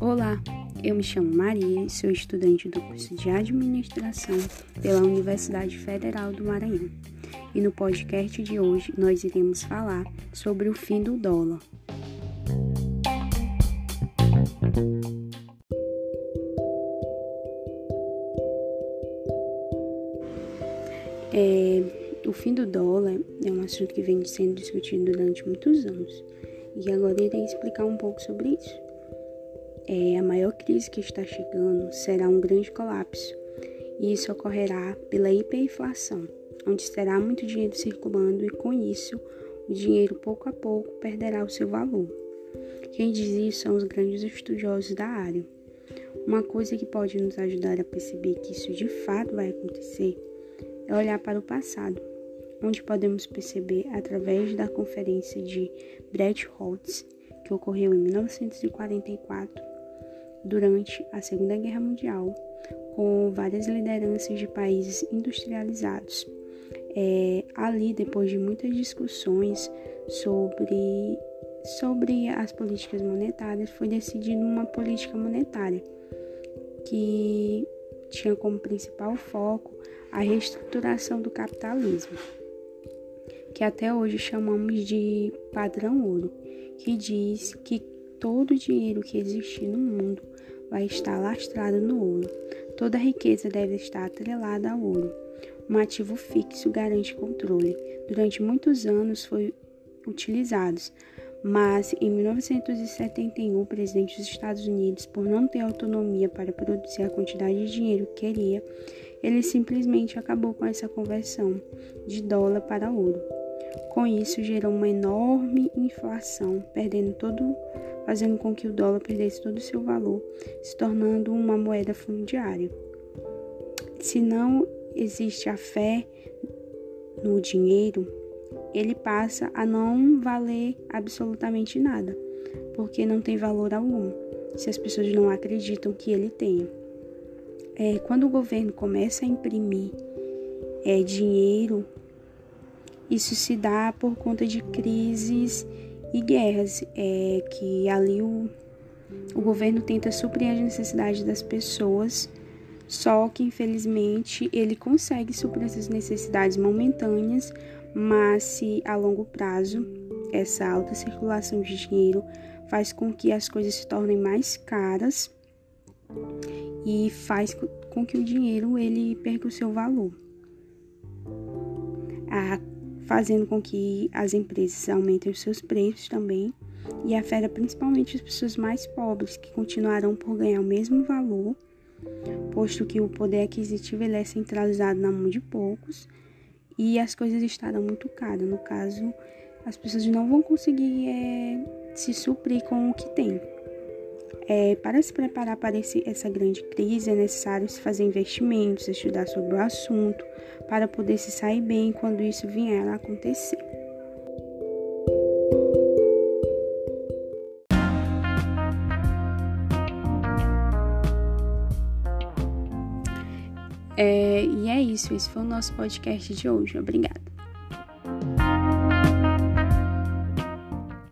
Olá, eu me chamo Maria e sou estudante do curso de Administração pela Universidade Federal do Maranhão. E no podcast de hoje nós iremos falar sobre o fim do dólar. É, fim do dólar é um assunto que vem sendo discutido durante muitos anos e agora irei explicar um pouco sobre isso. É, a maior crise que está chegando será um grande colapso e isso ocorrerá pela hiperinflação, onde terá muito dinheiro circulando e com isso o dinheiro pouco a pouco perderá o seu valor. Quem diz isso são os grandes estudiosos da área. Uma coisa que pode nos ajudar a perceber que isso de fato vai acontecer é olhar para o passado, onde podemos perceber através da conferência de Bretton Woods, que ocorreu em 1944, durante a Segunda Guerra Mundial, com várias lideranças de países industrializados. É, ali, depois de muitas discussões sobre, sobre as políticas monetárias, foi decidida uma política monetária que tinha como principal foco a reestruturação do capitalismo, que até hoje chamamos de padrão ouro, que diz que todo o dinheiro que existir no mundo vai estar lastrado no ouro. Toda riqueza deve estar atrelada ao ouro. Um ativo fixo garante controle. Durante muitos anos foi utilizado, mas em 1971 o presidente dos Estados Unidos, por não ter autonomia para produzir a quantidade de dinheiro que queria, ele simplesmente acabou com essa conversão de dólar para ouro. Com isso, gerou uma enorme inflação, perdendo todo, fazendo com que o dólar perdesse todo o seu valor, se tornando uma moeda fundiária. Se não existe a fé no dinheiro, ele passa a não valer absolutamente nada, porque não tem valor algum, se as pessoas não acreditam que ele tenha é, quando o governo começa a imprimir é, dinheiro, isso se dá por conta de crises e guerras, é, que ali o, o governo tenta suprir as necessidades das pessoas, só que infelizmente ele consegue suprir essas necessidades momentâneas, mas se a longo prazo essa alta circulação de dinheiro faz com que as coisas se tornem mais caras e faz com que o dinheiro ele perca o seu valor, a, fazendo com que as empresas aumentem os seus preços também e afeta principalmente as pessoas mais pobres que continuarão por ganhar o mesmo valor, posto que o poder aquisitivo ele é centralizado na mão de poucos e as coisas estarão muito caras. No caso, as pessoas não vão conseguir é, se suprir com o que tem. É, para se preparar para esse, essa grande crise, é necessário se fazer investimentos, estudar sobre o assunto, para poder se sair bem quando isso vier a acontecer. É, e é isso, esse foi o nosso podcast de hoje. Obrigada.